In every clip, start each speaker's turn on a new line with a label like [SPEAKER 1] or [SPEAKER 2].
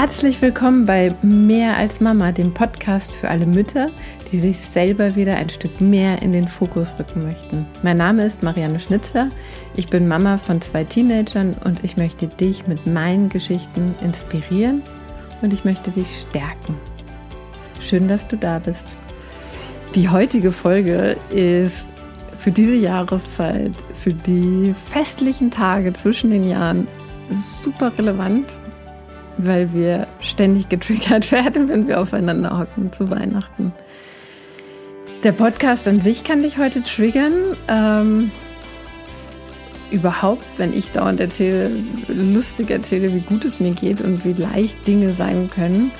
[SPEAKER 1] Herzlich willkommen bei Mehr als Mama, dem Podcast für alle Mütter, die sich selber wieder ein Stück mehr in den Fokus rücken möchten. Mein Name ist Marianne Schnitzer. Ich bin Mama von zwei Teenagern und ich möchte dich mit meinen Geschichten inspirieren und ich möchte dich stärken. Schön, dass du da bist. Die heutige Folge ist für diese Jahreszeit, für die festlichen Tage zwischen den Jahren super relevant weil wir ständig getriggert werden, wenn wir aufeinander hocken zu Weihnachten. Der Podcast an sich kann dich heute triggern. Ähm, überhaupt, wenn ich dauernd erzähle, lustig erzähle, wie gut es mir geht und wie leicht Dinge sein können.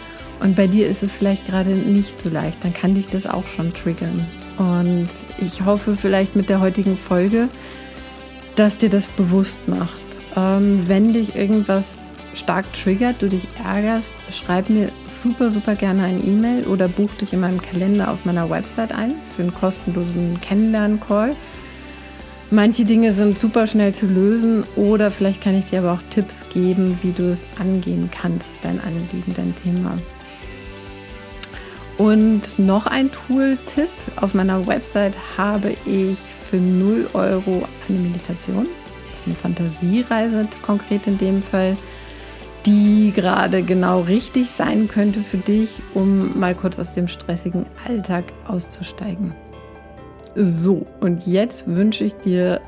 [SPEAKER 1] Und bei dir ist es vielleicht gerade nicht so leicht, dann kann dich das auch schon triggern. Und ich hoffe vielleicht mit der heutigen Folge, dass dir das bewusst macht. Ähm, wenn dich irgendwas stark triggert, du dich ärgerst, schreib mir super, super gerne ein E-Mail oder buch dich in meinem Kalender auf meiner Website ein für einen kostenlosen Kennenlernen-Call. Manche Dinge sind super schnell zu lösen oder vielleicht kann ich dir aber auch Tipps geben, wie du es angehen kannst, dein Anliegen, dein Thema. Und noch ein Tool-Tipp. Auf meiner Website habe ich für 0 Euro eine Meditation. Das ist eine Fantasiereise konkret in dem Fall die gerade genau richtig sein könnte für dich, um mal kurz aus dem stressigen Alltag auszusteigen. So, und jetzt wünsche ich dir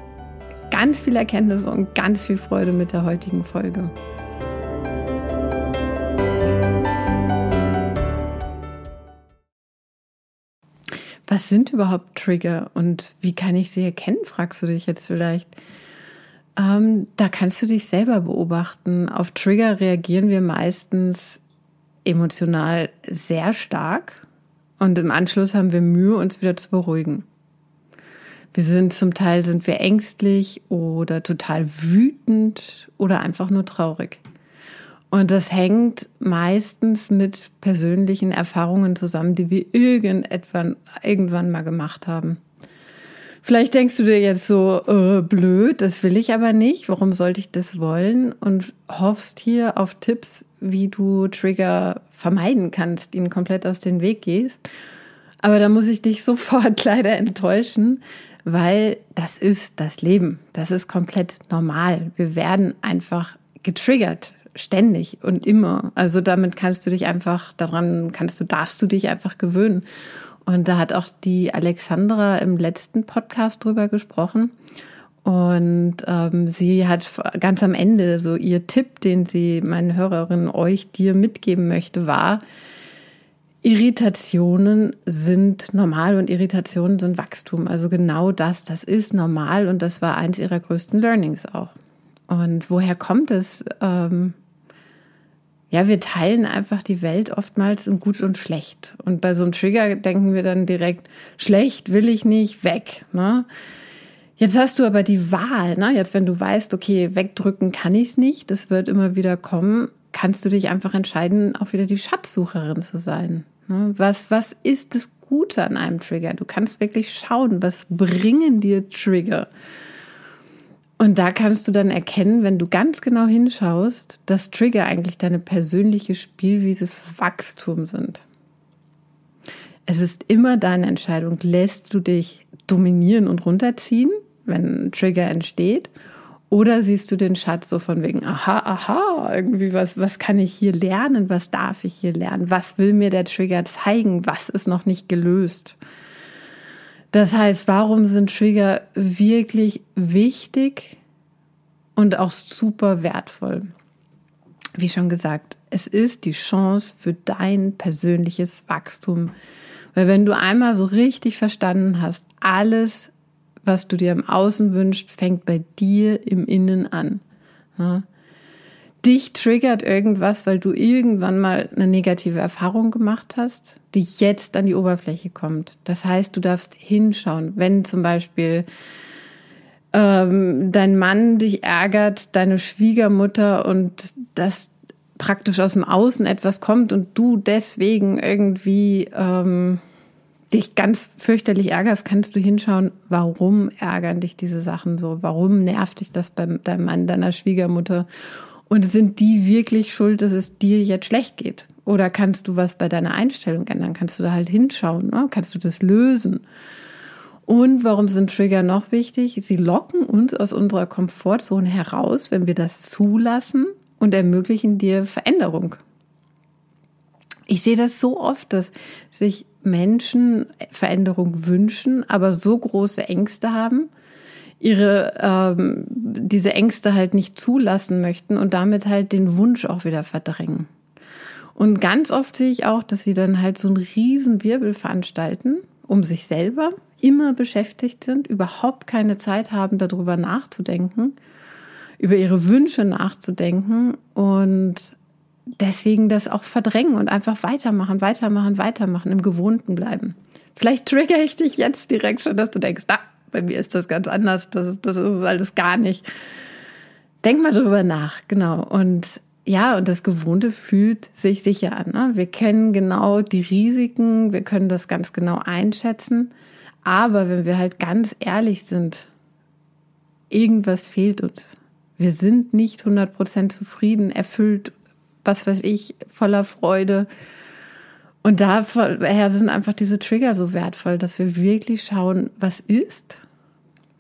[SPEAKER 1] ganz viel Erkenntnis und ganz viel Freude mit der heutigen Folge. Was sind überhaupt Trigger und wie kann ich sie erkennen, fragst du dich jetzt vielleicht. Ähm, da kannst du dich selber beobachten. Auf Trigger reagieren wir meistens emotional sehr stark und im Anschluss haben wir Mühe, uns wieder zu beruhigen. Wir sind zum Teil sind wir ängstlich oder total wütend oder einfach nur traurig. Und das hängt meistens mit persönlichen Erfahrungen zusammen, die wir irgendwann, irgendwann mal gemacht haben. Vielleicht denkst du dir jetzt so, äh, blöd, das will ich aber nicht. Warum sollte ich das wollen? Und hoffst hier auf Tipps, wie du Trigger vermeiden kannst, ihnen komplett aus dem Weg gehst. Aber da muss ich dich sofort leider enttäuschen, weil das ist das Leben. Das ist komplett normal. Wir werden einfach getriggert ständig und immer. Also damit kannst du dich einfach daran kannst du darfst du dich einfach gewöhnen. Und da hat auch die Alexandra im letzten Podcast drüber gesprochen. Und ähm, sie hat ganz am Ende so ihr Tipp, den sie meinen Hörerinnen euch dir mitgeben möchte, war, Irritationen sind normal und Irritationen sind Wachstum. Also genau das, das ist normal und das war eins ihrer größten Learnings auch. Und woher kommt es? Ähm, ja, wir teilen einfach die Welt oftmals in gut und schlecht. Und bei so einem Trigger denken wir dann direkt, schlecht will ich nicht, weg. Ne? Jetzt hast du aber die Wahl, ne? jetzt wenn du weißt, okay, wegdrücken kann ich es nicht, das wird immer wieder kommen, kannst du dich einfach entscheiden, auch wieder die Schatzsucherin zu sein. Ne? Was, was ist das Gute an einem Trigger? Du kannst wirklich schauen, was bringen dir Trigger? Und da kannst du dann erkennen, wenn du ganz genau hinschaust, dass Trigger eigentlich deine persönliche Spielwiese für Wachstum sind. Es ist immer deine Entscheidung, lässt du dich dominieren und runterziehen, wenn ein Trigger entsteht, oder siehst du den Schatz so von wegen, aha, aha, irgendwie was, was kann ich hier lernen, was darf ich hier lernen, was will mir der Trigger zeigen, was ist noch nicht gelöst. Das heißt, warum sind Trigger wirklich wichtig und auch super wertvoll? Wie schon gesagt, es ist die Chance für dein persönliches Wachstum. Weil wenn du einmal so richtig verstanden hast, alles, was du dir im Außen wünschst, fängt bei dir im Innen an. Dich triggert irgendwas, weil du irgendwann mal eine negative Erfahrung gemacht hast, die jetzt an die Oberfläche kommt. Das heißt, du darfst hinschauen, wenn zum Beispiel ähm, dein Mann dich ärgert, deine Schwiegermutter und das praktisch aus dem Außen etwas kommt und du deswegen irgendwie ähm, dich ganz fürchterlich ärgerst, kannst du hinschauen, warum ärgern dich diese Sachen so? Warum nervt dich das bei deinem Mann, deiner Schwiegermutter? Und sind die wirklich schuld, dass es dir jetzt schlecht geht? Oder kannst du was bei deiner Einstellung ändern? Kannst du da halt hinschauen? Ne? Kannst du das lösen? Und warum sind Trigger noch wichtig? Sie locken uns aus unserer Komfortzone heraus, wenn wir das zulassen und ermöglichen dir Veränderung. Ich sehe das so oft, dass sich Menschen Veränderung wünschen, aber so große Ängste haben, ihre ähm, diese Ängste halt nicht zulassen möchten und damit halt den Wunsch auch wieder verdrängen. Und ganz oft sehe ich auch, dass sie dann halt so einen riesen Wirbel veranstalten, um sich selber immer beschäftigt sind, überhaupt keine Zeit haben, darüber nachzudenken, über ihre Wünsche nachzudenken und deswegen das auch verdrängen und einfach weitermachen, weitermachen, weitermachen, im Gewohnten bleiben. Vielleicht trigger ich dich jetzt direkt schon, dass du denkst, ah, bei mir ist das ganz anders, das, ist, das ist alles gar nicht. Denk mal drüber nach, genau. Und ja, und das Gewohnte fühlt sich sicher an. Ne? Wir kennen genau die Risiken, wir können das ganz genau einschätzen. Aber wenn wir halt ganz ehrlich sind, irgendwas fehlt uns. Wir sind nicht 100% zufrieden, erfüllt, was weiß ich, voller Freude. Und daher sind einfach diese Trigger so wertvoll, dass wir wirklich schauen, was ist,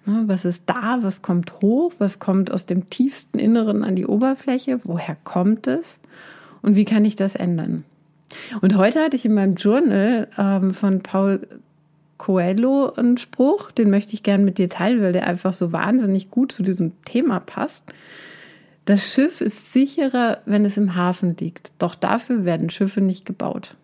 [SPEAKER 1] ne, was ist da, was kommt hoch, was kommt aus dem tiefsten Inneren an die Oberfläche, woher kommt es und wie kann ich das ändern. Und heute hatte ich in meinem Journal ähm, von Paul Coelho einen Spruch, den möchte ich gerne mit dir teilen, weil der einfach so wahnsinnig gut zu diesem Thema passt. Das Schiff ist sicherer, wenn es im Hafen liegt, doch dafür werden Schiffe nicht gebaut.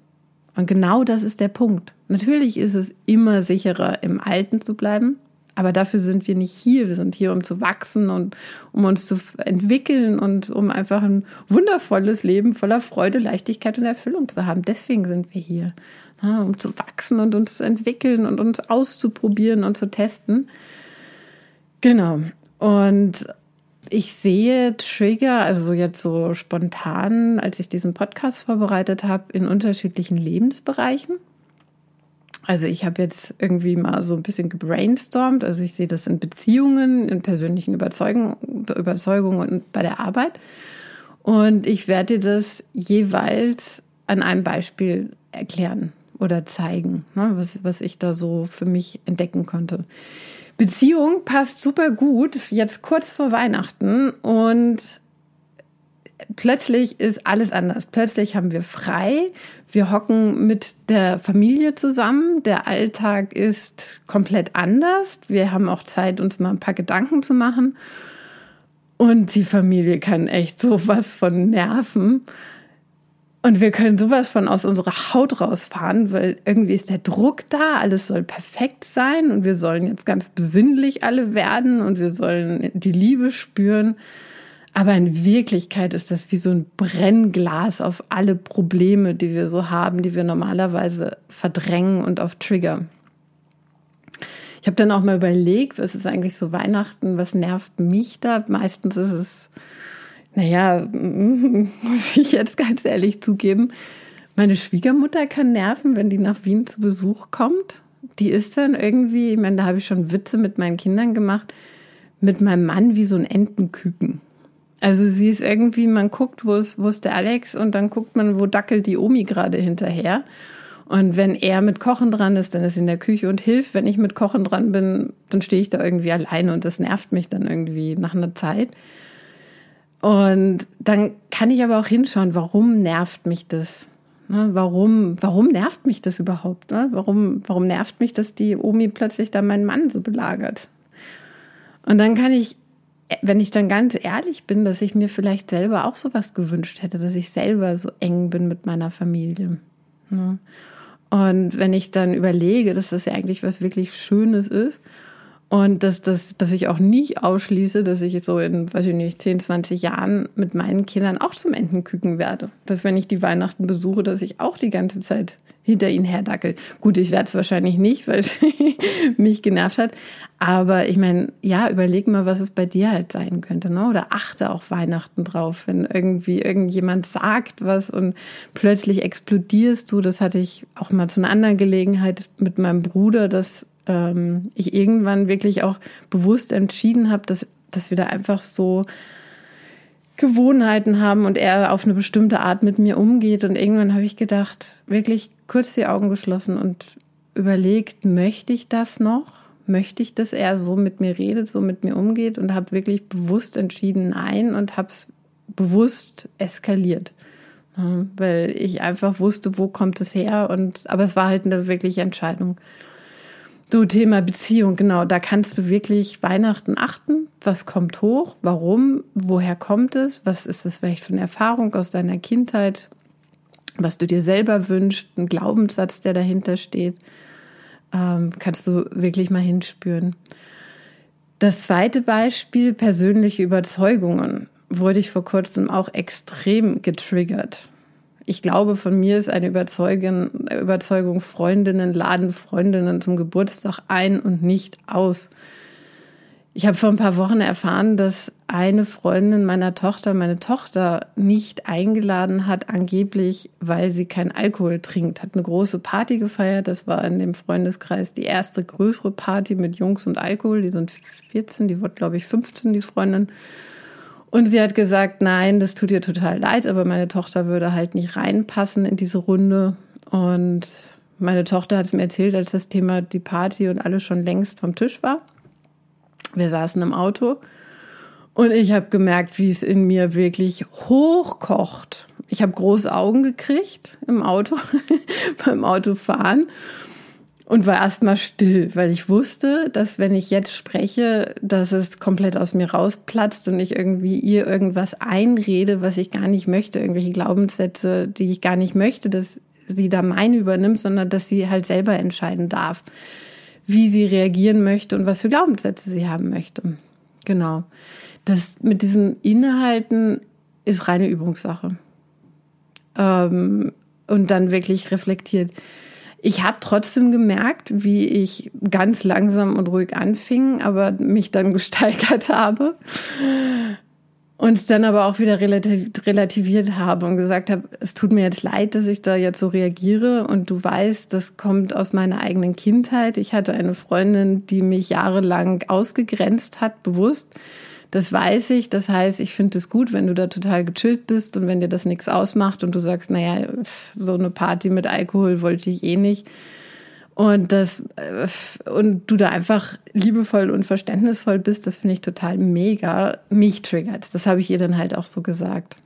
[SPEAKER 1] Und genau das ist der Punkt. Natürlich ist es immer sicherer, im Alten zu bleiben, aber dafür sind wir nicht hier. Wir sind hier, um zu wachsen und um uns zu entwickeln und um einfach ein wundervolles Leben voller Freude, Leichtigkeit und Erfüllung zu haben. Deswegen sind wir hier um zu wachsen und uns zu entwickeln und uns auszuprobieren und zu testen. Genau. Und ich sehe Trigger, also jetzt so spontan, als ich diesen Podcast vorbereitet habe, in unterschiedlichen Lebensbereichen. Also ich habe jetzt irgendwie mal so ein bisschen gebrainstormt. Also ich sehe das in Beziehungen, in persönlichen Überzeugungen, Überzeugungen und bei der Arbeit. Und ich werde dir das jeweils an einem Beispiel erklären oder zeigen, ne, was, was ich da so für mich entdecken konnte. Beziehung passt super gut, jetzt kurz vor Weihnachten und plötzlich ist alles anders. Plötzlich haben wir frei, wir hocken mit der Familie zusammen, der Alltag ist komplett anders, wir haben auch Zeit, uns mal ein paar Gedanken zu machen und die Familie kann echt sowas von nerven. Und wir können sowas von aus unserer Haut rausfahren, weil irgendwie ist der Druck da, alles soll perfekt sein und wir sollen jetzt ganz besinnlich alle werden und wir sollen die Liebe spüren. Aber in Wirklichkeit ist das wie so ein Brennglas auf alle Probleme, die wir so haben, die wir normalerweise verdrängen und auf Trigger. Ich habe dann auch mal überlegt, was ist eigentlich so Weihnachten, was nervt mich da? Meistens ist es naja, muss ich jetzt ganz ehrlich zugeben, meine Schwiegermutter kann nerven, wenn die nach Wien zu Besuch kommt. Die ist dann irgendwie, ich meine, da habe ich schon Witze mit meinen Kindern gemacht, mit meinem Mann wie so ein Entenküken. Also sie ist irgendwie, man guckt, wo ist, wo ist der Alex und dann guckt man, wo dackelt die Omi gerade hinterher. Und wenn er mit Kochen dran ist, dann ist er in der Küche und hilft. Wenn ich mit Kochen dran bin, dann stehe ich da irgendwie alleine und das nervt mich dann irgendwie nach einer Zeit. Und dann kann ich aber auch hinschauen, warum nervt mich das? Ne, warum, warum nervt mich das überhaupt? Ne? Warum, warum nervt mich, dass die Omi plötzlich da meinen Mann so belagert? Und dann kann ich, wenn ich dann ganz ehrlich bin, dass ich mir vielleicht selber auch sowas gewünscht hätte, dass ich selber so eng bin mit meiner Familie. Ne? Und wenn ich dann überlege, dass das ja eigentlich was wirklich Schönes ist und dass, dass, dass ich auch nicht ausschließe, dass ich so in, weiß ich nicht, 10, 20 Jahren mit meinen Kindern auch zum Entenküken werde. Dass wenn ich die Weihnachten besuche, dass ich auch die ganze Zeit hinter ihnen herdackel. Gut, ich werde es wahrscheinlich nicht, weil mich genervt hat. Aber ich meine, ja, überleg mal, was es bei dir halt sein könnte, ne? Oder achte auch Weihnachten drauf, wenn irgendwie irgendjemand sagt was und plötzlich explodierst du. Das hatte ich auch mal zu einer anderen Gelegenheit mit meinem Bruder, dass ähm, ich irgendwann wirklich auch bewusst entschieden habe, dass, dass wir da einfach so Gewohnheiten haben und er auf eine bestimmte Art mit mir umgeht. Und irgendwann habe ich gedacht, wirklich kurz die Augen geschlossen und überlegt, möchte ich das noch? Möchte ich, dass er so mit mir redet, so mit mir umgeht? Und habe wirklich bewusst entschieden, nein, und habe es bewusst eskaliert. Weil ich einfach wusste, wo kommt es her. Und, aber es war halt eine wirkliche Entscheidung. Du, Thema Beziehung, genau, da kannst du wirklich Weihnachten achten. Was kommt hoch? Warum? Woher kommt es? Was ist das vielleicht für eine Erfahrung aus deiner Kindheit? Was du dir selber wünschst? Ein Glaubenssatz, der dahinter steht. Ähm, kannst du wirklich mal hinspüren. Das zweite Beispiel, persönliche Überzeugungen, wurde ich vor kurzem auch extrem getriggert ich glaube, von mir ist eine Überzeugung, Freundinnen laden Freundinnen zum Geburtstag ein und nicht aus. Ich habe vor ein paar Wochen erfahren, dass eine Freundin meiner Tochter meine Tochter nicht eingeladen hat, angeblich, weil sie keinen Alkohol trinkt. Hat eine große Party gefeiert. Das war in dem Freundeskreis die erste größere Party mit Jungs und Alkohol. Die sind 14, die wird, glaube ich, 15, die Freundin. Und sie hat gesagt, nein, das tut ihr total leid, aber meine Tochter würde halt nicht reinpassen in diese Runde. Und meine Tochter hat es mir erzählt, als das Thema die Party und alles schon längst vom Tisch war. Wir saßen im Auto und ich habe gemerkt, wie es in mir wirklich hochkocht. Ich habe große Augen gekriegt im Auto, beim Autofahren und war erstmal still, weil ich wusste, dass wenn ich jetzt spreche, dass es komplett aus mir rausplatzt und ich irgendwie ihr irgendwas einrede, was ich gar nicht möchte, irgendwelche Glaubenssätze, die ich gar nicht möchte, dass sie da meine übernimmt, sondern dass sie halt selber entscheiden darf, wie sie reagieren möchte und was für Glaubenssätze sie haben möchte. Genau. Das mit diesen Inhalten ist reine Übungssache. Ähm, und dann wirklich reflektiert ich habe trotzdem gemerkt, wie ich ganz langsam und ruhig anfing, aber mich dann gesteigert habe. Und dann aber auch wieder relativiert habe und gesagt habe, es tut mir jetzt leid, dass ich da jetzt so reagiere. Und du weißt, das kommt aus meiner eigenen Kindheit. Ich hatte eine Freundin, die mich jahrelang ausgegrenzt hat, bewusst das weiß ich. Das heißt, ich finde es gut, wenn du da total gechillt bist und wenn dir das nichts ausmacht und du sagst, naja, so eine Party mit Alkohol wollte ich eh nicht. Und das, äh, und du da einfach liebevoll und verständnisvoll bist, das finde ich total mega. Mich triggert. Das habe ich ihr dann halt auch so gesagt.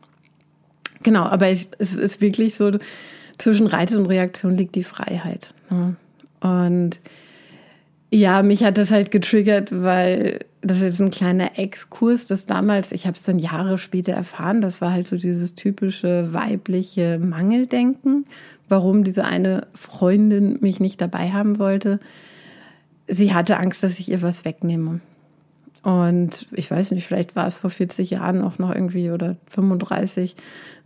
[SPEAKER 1] Genau, aber ich, es ist wirklich so, zwischen Reiz und Reaktion liegt die Freiheit. Ne? Und ja, mich hat das halt getriggert, weil das ist jetzt ein kleiner Exkurs, das damals, ich habe es dann Jahre später erfahren, das war halt so dieses typische weibliche Mangeldenken, warum diese eine Freundin mich nicht dabei haben wollte. Sie hatte Angst, dass ich ihr was wegnehme. Und ich weiß nicht, vielleicht war es vor 40 Jahren auch noch irgendwie oder 35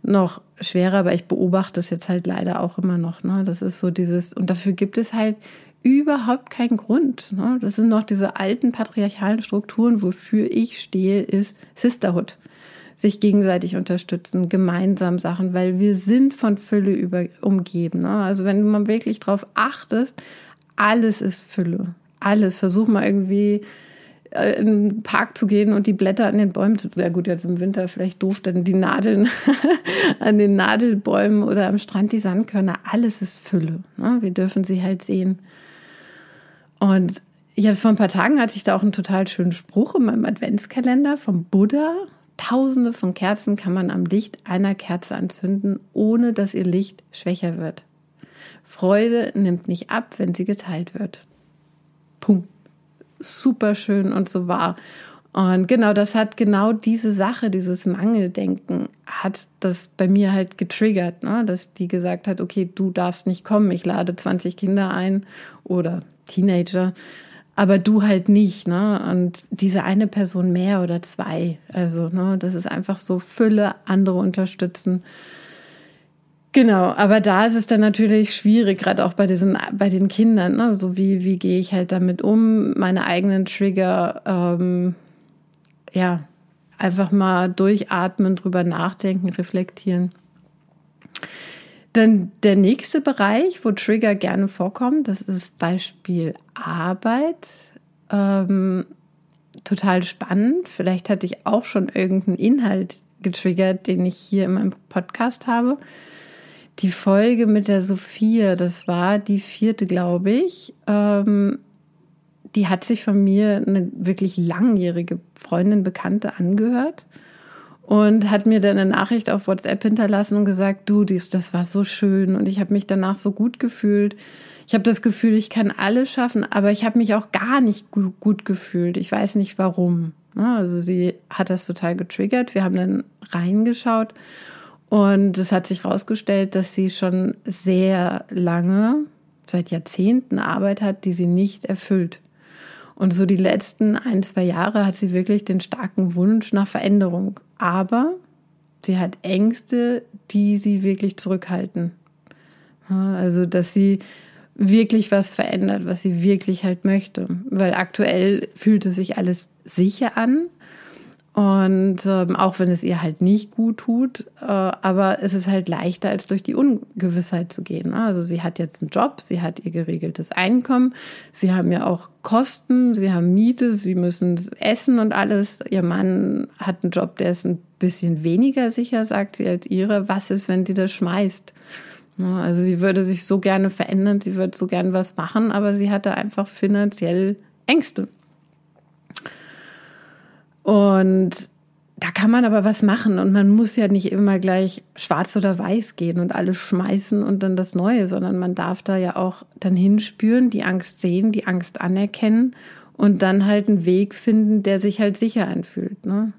[SPEAKER 1] noch schwerer, aber ich beobachte es jetzt halt leider auch immer noch. Ne? Das ist so dieses, und dafür gibt es halt überhaupt keinen Grund. Ne? Das sind noch diese alten patriarchalen Strukturen, wofür ich stehe, ist Sisterhood. Sich gegenseitig unterstützen, gemeinsam Sachen, weil wir sind von Fülle über, umgeben. Ne? Also wenn mal wirklich drauf achtest, alles ist Fülle. Alles. Versuch mal irgendwie äh, in den Park zu gehen und die Blätter an den Bäumen zu, ja gut, jetzt im Winter vielleicht doof, dann die Nadeln an den Nadelbäumen oder am Strand die Sandkörner, alles ist Fülle. Ne? Wir dürfen sie halt sehen. Und jetzt vor ein paar Tagen hatte ich da auch einen total schönen Spruch in meinem Adventskalender vom Buddha. Tausende von Kerzen kann man am Licht einer Kerze anzünden, ohne dass ihr Licht schwächer wird. Freude nimmt nicht ab, wenn sie geteilt wird. Punkt. Super schön und so wahr. Und genau, das hat genau diese Sache, dieses Mangeldenken, hat das bei mir halt getriggert, ne? dass die gesagt hat, okay, du darfst nicht kommen, ich lade 20 Kinder ein oder Teenager, aber du halt nicht, ne? Und diese eine Person mehr oder zwei. Also, ne, das ist einfach so Fülle, andere unterstützen. Genau, aber da ist es dann natürlich schwierig, gerade auch bei diesen, bei den Kindern, ne? So wie, wie gehe ich halt damit um, meine eigenen Trigger, ähm, ja, einfach mal durchatmen, drüber nachdenken, reflektieren. Dann der nächste Bereich, wo Trigger gerne vorkommen, das ist Beispiel Arbeit. Ähm, total spannend. Vielleicht hatte ich auch schon irgendeinen Inhalt getriggert, den ich hier in meinem Podcast habe. Die Folge mit der Sophia, das war die vierte, glaube ich. Ähm, die hat sich von mir eine wirklich langjährige Freundin, Bekannte angehört und hat mir dann eine Nachricht auf WhatsApp hinterlassen und gesagt, du, dies, das war so schön und ich habe mich danach so gut gefühlt. Ich habe das Gefühl, ich kann alles schaffen, aber ich habe mich auch gar nicht gut, gut gefühlt. Ich weiß nicht warum. Also sie hat das total getriggert. Wir haben dann reingeschaut und es hat sich herausgestellt, dass sie schon sehr lange, seit Jahrzehnten Arbeit hat, die sie nicht erfüllt. Und so die letzten ein, zwei Jahre hat sie wirklich den starken Wunsch nach Veränderung. Aber sie hat Ängste, die sie wirklich zurückhalten. Also, dass sie wirklich was verändert, was sie wirklich halt möchte. Weil aktuell fühlt es sich alles sicher an, und ähm, auch wenn es ihr halt nicht gut tut, äh, aber es ist halt leichter, als durch die Ungewissheit zu gehen. Ne? Also sie hat jetzt einen Job, sie hat ihr geregeltes Einkommen, sie haben ja auch Kosten, sie haben Miete, sie müssen essen und alles. Ihr Mann hat einen Job, der ist ein bisschen weniger sicher, sagt sie, als ihre. Was ist, wenn sie das schmeißt? Ne? Also sie würde sich so gerne verändern, sie würde so gerne was machen, aber sie hatte einfach finanziell Ängste. Und da kann man aber was machen und man muss ja nicht immer gleich schwarz oder weiß gehen und alles schmeißen und dann das Neue, sondern man darf da ja auch dann hinspüren, die Angst sehen, die Angst anerkennen und dann halt einen Weg finden, der sich halt sicher anfühlt. Ne?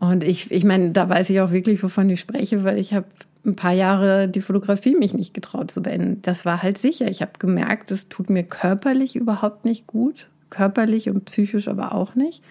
[SPEAKER 1] Und ich, ich meine, da weiß ich auch wirklich, wovon ich spreche, weil ich habe ein paar Jahre die Fotografie mich nicht getraut zu beenden. Das war halt sicher. Ich habe gemerkt, es tut mir körperlich überhaupt nicht gut, körperlich und psychisch aber auch nicht.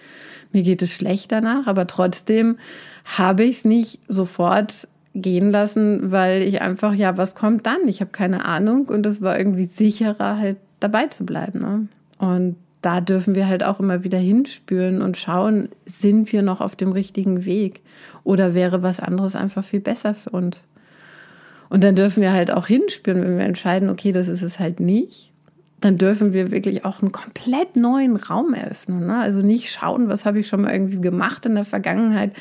[SPEAKER 1] Mir geht es schlecht danach, aber trotzdem habe ich es nicht sofort gehen lassen, weil ich einfach, ja, was kommt dann? Ich habe keine Ahnung und es war irgendwie sicherer, halt dabei zu bleiben. Ne? Und da dürfen wir halt auch immer wieder hinspüren und schauen, sind wir noch auf dem richtigen Weg oder wäre was anderes einfach viel besser für uns? Und dann dürfen wir halt auch hinspüren, wenn wir entscheiden, okay, das ist es halt nicht dann dürfen wir wirklich auch einen komplett neuen Raum eröffnen. Ne? Also nicht schauen, was habe ich schon mal irgendwie gemacht in der Vergangenheit,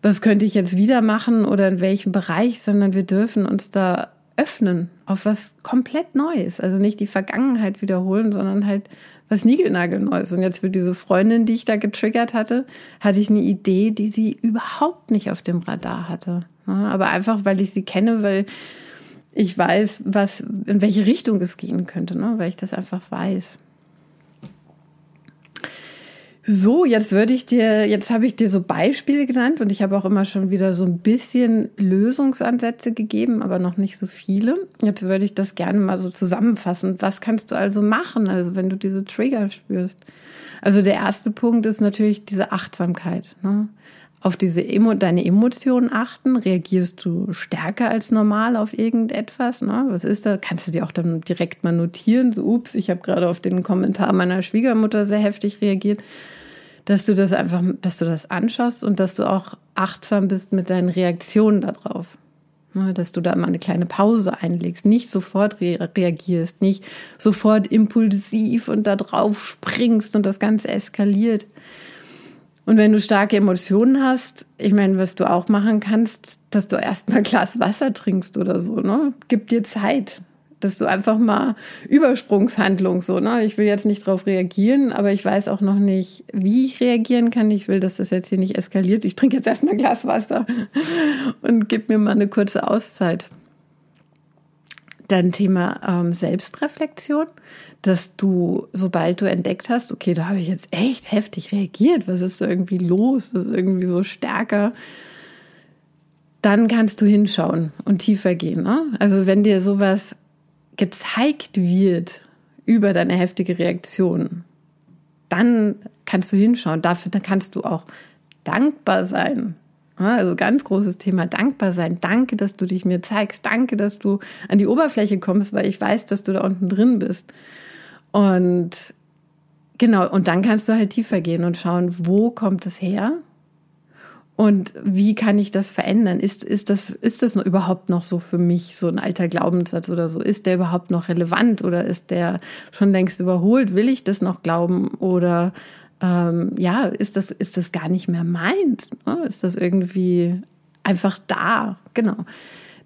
[SPEAKER 1] was könnte ich jetzt wieder machen oder in welchem Bereich, sondern wir dürfen uns da öffnen auf was komplett Neues. Also nicht die Vergangenheit wiederholen, sondern halt was Niegelnagelneues. Und jetzt für diese Freundin, die ich da getriggert hatte, hatte ich eine Idee, die sie überhaupt nicht auf dem Radar hatte. Aber einfach, weil ich sie kenne, weil ich weiß, was, in welche Richtung es gehen könnte, ne? weil ich das einfach weiß. So, jetzt würde ich dir, jetzt habe ich dir so Beispiele genannt und ich habe auch immer schon wieder so ein bisschen Lösungsansätze gegeben, aber noch nicht so viele. Jetzt würde ich das gerne mal so zusammenfassen. Was kannst du also machen, also wenn du diese Trigger spürst? Also der erste Punkt ist natürlich diese Achtsamkeit. Ne? Auf diese Emo deine Emotionen achten? Reagierst du stärker als normal auf irgendetwas? Ne? Was ist da? Kannst du dir auch dann direkt mal notieren? So, ups, ich habe gerade auf den Kommentar meiner Schwiegermutter sehr heftig reagiert. Dass du das einfach, dass du das anschaust und dass du auch achtsam bist mit deinen Reaktionen darauf. Ne? Dass du da mal eine kleine Pause einlegst, nicht sofort re reagierst, nicht sofort impulsiv und da drauf springst und das Ganze eskaliert und wenn du starke Emotionen hast, ich meine, was du auch machen kannst, dass du erst mal ein Glas Wasser trinkst oder so, ne? Gib dir Zeit, dass du einfach mal Übersprungshandlung so, ne? Ich will jetzt nicht darauf reagieren, aber ich weiß auch noch nicht, wie ich reagieren kann. Ich will, dass das jetzt hier nicht eskaliert. Ich trinke jetzt erst mal ein Glas Wasser und gib mir mal eine kurze Auszeit. Dann Thema ähm, Selbstreflexion, dass du, sobald du entdeckt hast, okay, da habe ich jetzt echt heftig reagiert, was ist da irgendwie los, das ist irgendwie so stärker, dann kannst du hinschauen und tiefer gehen. Ne? Also wenn dir sowas gezeigt wird über deine heftige Reaktion, dann kannst du hinschauen. Dafür dann kannst du auch dankbar sein also ganz großes Thema dankbar sein. Danke, dass du dich mir zeigst. Danke, dass du an die Oberfläche kommst, weil ich weiß, dass du da unten drin bist. Und genau, und dann kannst du halt tiefer gehen und schauen, wo kommt es her? Und wie kann ich das verändern? Ist, ist, das, ist das überhaupt noch so für mich, so ein alter Glaubenssatz oder so? Ist der überhaupt noch relevant oder ist der schon längst überholt? Will ich das noch glauben oder ähm, ja, ist das, ist das gar nicht mehr meins? Ne? Ist das irgendwie einfach da? Genau.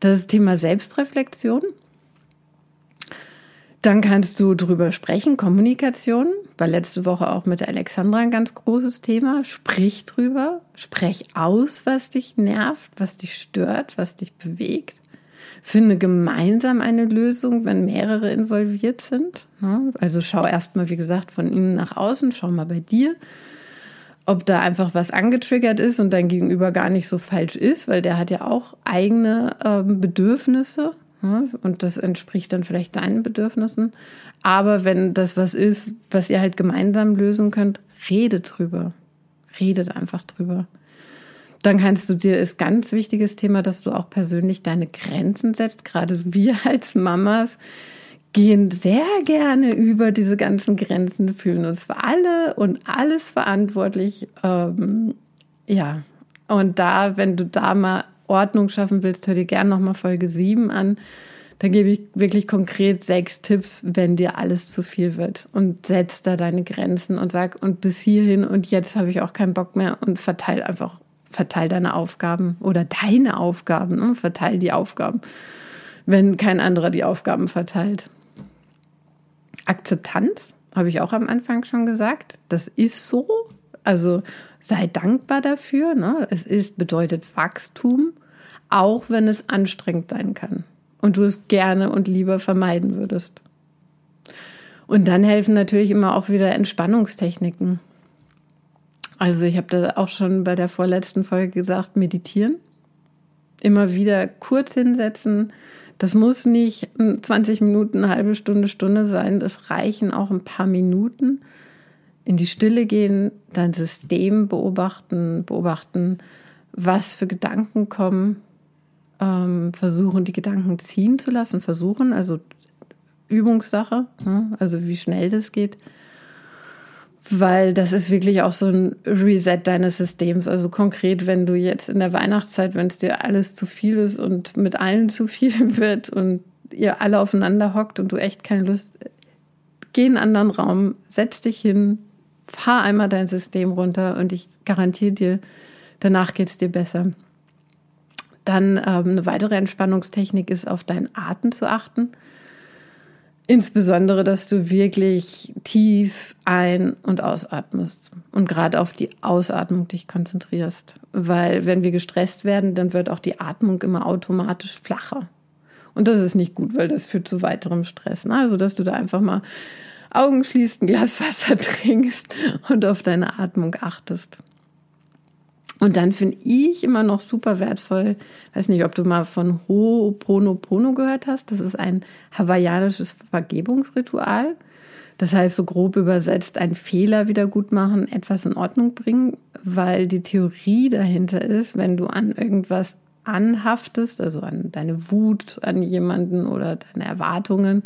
[SPEAKER 1] Das ist Thema Selbstreflexion. Dann kannst du drüber sprechen, Kommunikation. War letzte Woche auch mit Alexandra ein ganz großes Thema. Sprich drüber. Sprech aus, was dich nervt, was dich stört, was dich bewegt. Finde gemeinsam eine Lösung, wenn mehrere involviert sind. Also schau erstmal, wie gesagt, von innen nach außen. Schau mal bei dir, ob da einfach was angetriggert ist und dein Gegenüber gar nicht so falsch ist, weil der hat ja auch eigene ähm, Bedürfnisse und das entspricht dann vielleicht deinen Bedürfnissen. Aber wenn das was ist, was ihr halt gemeinsam lösen könnt, redet drüber. Redet einfach drüber. Dann kannst du dir, ist ganz wichtiges Thema, dass du auch persönlich deine Grenzen setzt. Gerade wir als Mamas gehen sehr gerne über diese ganzen Grenzen, fühlen uns für alle und alles verantwortlich. Ähm, ja, und da, wenn du da mal Ordnung schaffen willst, hör dir gerne nochmal Folge 7 an. Da gebe ich wirklich konkret sechs Tipps, wenn dir alles zu viel wird. Und setz da deine Grenzen und sag, und bis hierhin und jetzt habe ich auch keinen Bock mehr und verteil einfach, verteil deine Aufgaben oder deine Aufgaben, ne? verteil die Aufgaben, wenn kein anderer die Aufgaben verteilt. Akzeptanz, habe ich auch am Anfang schon gesagt. Das ist so. Also sei dankbar dafür. Ne? Es ist, bedeutet Wachstum auch wenn es anstrengend sein kann und du es gerne und lieber vermeiden würdest. Und dann helfen natürlich immer auch wieder Entspannungstechniken. Also ich habe da auch schon bei der vorletzten Folge gesagt, meditieren. Immer wieder kurz hinsetzen. Das muss nicht 20 Minuten, eine halbe Stunde, Stunde sein. Es reichen auch ein paar Minuten. In die Stille gehen, dein System beobachten, beobachten, was für Gedanken kommen, ähm, versuchen, die Gedanken ziehen zu lassen, versuchen, also Übungssache, ne? also wie schnell das geht. Weil das ist wirklich auch so ein Reset deines Systems. Also konkret, wenn du jetzt in der Weihnachtszeit, wenn es dir alles zu viel ist und mit allen zu viel wird und ihr alle aufeinander hockt und du echt keine Lust, geh in einen anderen Raum, setz dich hin, fahr einmal dein System runter und ich garantiere dir, danach geht es dir besser. Dann ähm, eine weitere Entspannungstechnik ist, auf deinen Atem zu achten. Insbesondere, dass du wirklich tief ein- und ausatmest und gerade auf die Ausatmung dich konzentrierst. Weil wenn wir gestresst werden, dann wird auch die Atmung immer automatisch flacher. Und das ist nicht gut, weil das führt zu weiterem Stress. Ne? Also, dass du da einfach mal Augen schließt, ein Glas Wasser trinkst und auf deine Atmung achtest. Und dann finde ich immer noch super wertvoll, weiß nicht, ob du mal von Ho'oponopono gehört hast. Das ist ein hawaiianisches Vergebungsritual. Das heißt, so grob übersetzt, einen Fehler wieder gut machen, etwas in Ordnung bringen, weil die Theorie dahinter ist, wenn du an irgendwas anhaftest, also an deine Wut an jemanden oder deine Erwartungen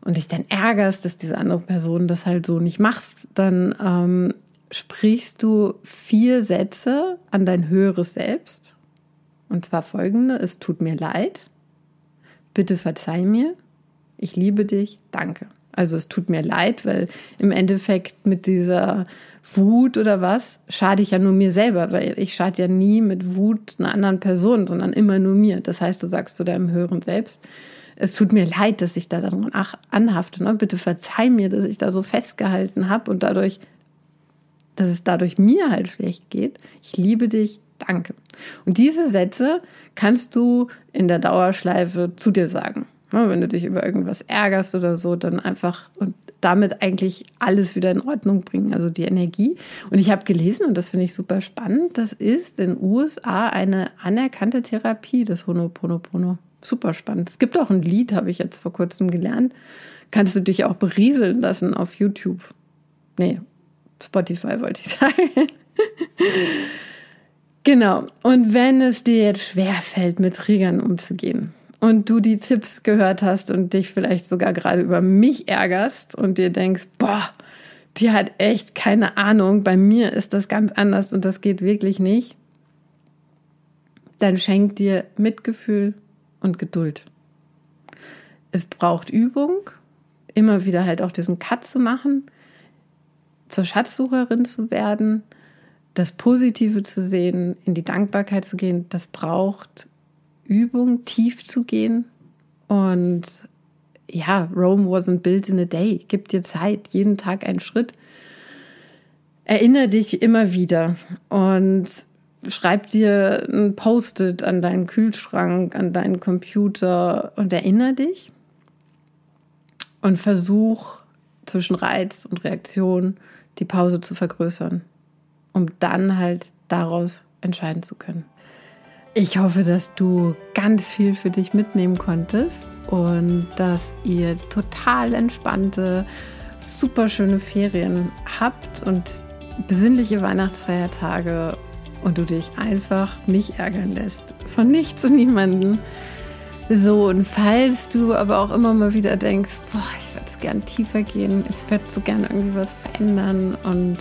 [SPEAKER 1] und dich dann ärgerst, dass diese andere Person das halt so nicht machst, dann ähm, sprichst du vier Sätze an dein höheres Selbst. Und zwar folgende, es tut mir leid, bitte verzeih mir, ich liebe dich, danke. Also es tut mir leid, weil im Endeffekt mit dieser Wut oder was schade ich ja nur mir selber, weil ich schade ja nie mit Wut einer anderen Person, sondern immer nur mir. Das heißt, du sagst zu deinem höheren Selbst, es tut mir leid, dass ich da daran anhafte. Ne? Bitte verzeih mir, dass ich da so festgehalten habe und dadurch dass es dadurch mir halt schlecht geht. Ich liebe dich, danke. Und diese Sätze kannst du in der Dauerschleife zu dir sagen. Wenn du dich über irgendwas ärgerst oder so, dann einfach und damit eigentlich alles wieder in Ordnung bringen, also die Energie. Und ich habe gelesen, und das finde ich super spannend, das ist in den USA eine anerkannte Therapie, das Honoponopono. Super spannend. Es gibt auch ein Lied, habe ich jetzt vor kurzem gelernt. Kannst du dich auch berieseln lassen auf YouTube. Nee, Spotify wollte ich sagen. genau. Und wenn es dir jetzt schwerfällt, mit Triggern umzugehen und du die Tipps gehört hast und dich vielleicht sogar gerade über mich ärgerst und dir denkst, boah, die hat echt keine Ahnung, bei mir ist das ganz anders und das geht wirklich nicht, dann schenk dir Mitgefühl und Geduld. Es braucht Übung, immer wieder halt auch diesen Cut zu machen, zur Schatzsucherin zu werden, das Positive zu sehen, in die Dankbarkeit zu gehen, das braucht Übung, tief zu gehen. Und ja, Rome wasn't built in a day. Gib dir Zeit, jeden Tag einen Schritt. Erinnere dich immer wieder und schreib dir ein Post-it an deinen Kühlschrank, an deinen Computer und erinnere dich und versuch zwischen Reiz und Reaktion die Pause zu vergrößern, um dann halt daraus entscheiden zu können. Ich hoffe, dass du ganz viel für dich mitnehmen konntest und dass ihr total entspannte, super schöne Ferien habt und besinnliche Weihnachtsfeiertage und du dich einfach nicht ärgern lässt. Von nichts und niemanden. So, und falls du aber auch immer mal wieder denkst, boah, ich würde so gern tiefer gehen, ich würde so gern irgendwie was verändern und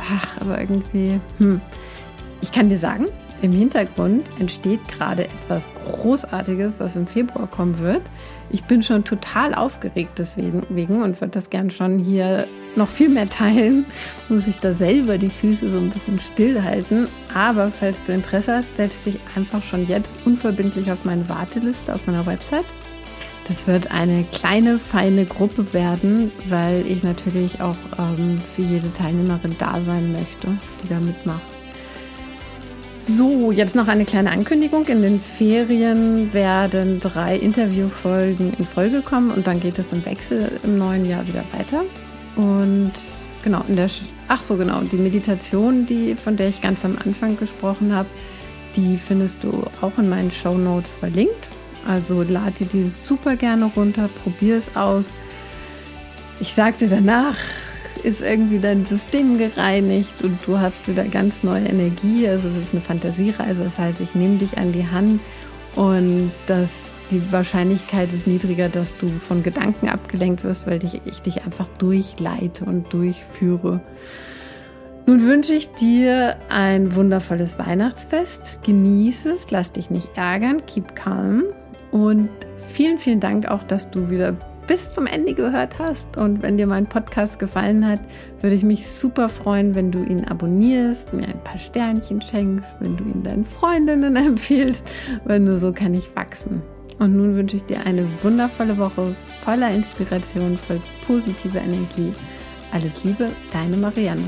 [SPEAKER 1] ach, aber irgendwie, hm. Ich kann dir sagen, im Hintergrund entsteht gerade etwas Großartiges, was im Februar kommen wird. Ich bin schon total aufgeregt deswegen und würde das gern schon hier noch viel mehr teilen. Muss ich da selber die Füße so ein bisschen stillhalten. Aber falls du Interesse hast, setz dich einfach schon jetzt unverbindlich auf meine Warteliste auf meiner Website. Das wird eine kleine, feine Gruppe werden, weil ich natürlich auch ähm, für jede Teilnehmerin da sein möchte, die da mitmacht. So, jetzt noch eine kleine Ankündigung. In den Ferien werden drei Interviewfolgen in Folge kommen und dann geht es im Wechsel im neuen Jahr wieder weiter. Und genau, in der ach so genau, die Meditation, die von der ich ganz am Anfang gesprochen habe, die findest du auch in meinen Show Notes verlinkt. Also lade dir die super gerne runter, probier es aus. Ich sagte danach, ist irgendwie dein System gereinigt und du hast wieder ganz neue Energie. Also es ist eine Fantasiereise, das heißt, ich nehme dich an die Hand und das, die Wahrscheinlichkeit ist niedriger, dass du von Gedanken abgelenkt wirst, weil ich, ich dich einfach durchleite und durchführe. Nun wünsche ich dir ein wundervolles Weihnachtsfest. Genieße es, lass dich nicht ärgern, keep calm. Und vielen, vielen Dank auch, dass du wieder bis zum Ende gehört hast. Und wenn dir mein Podcast gefallen hat, würde ich mich super freuen, wenn du ihn abonnierst, mir ein paar Sternchen schenkst, wenn du ihn deinen Freundinnen empfiehlst, weil nur so kann ich wachsen. Und nun wünsche ich dir eine wundervolle Woche voller Inspiration, voll positiver Energie. Alles Liebe, deine Marianne.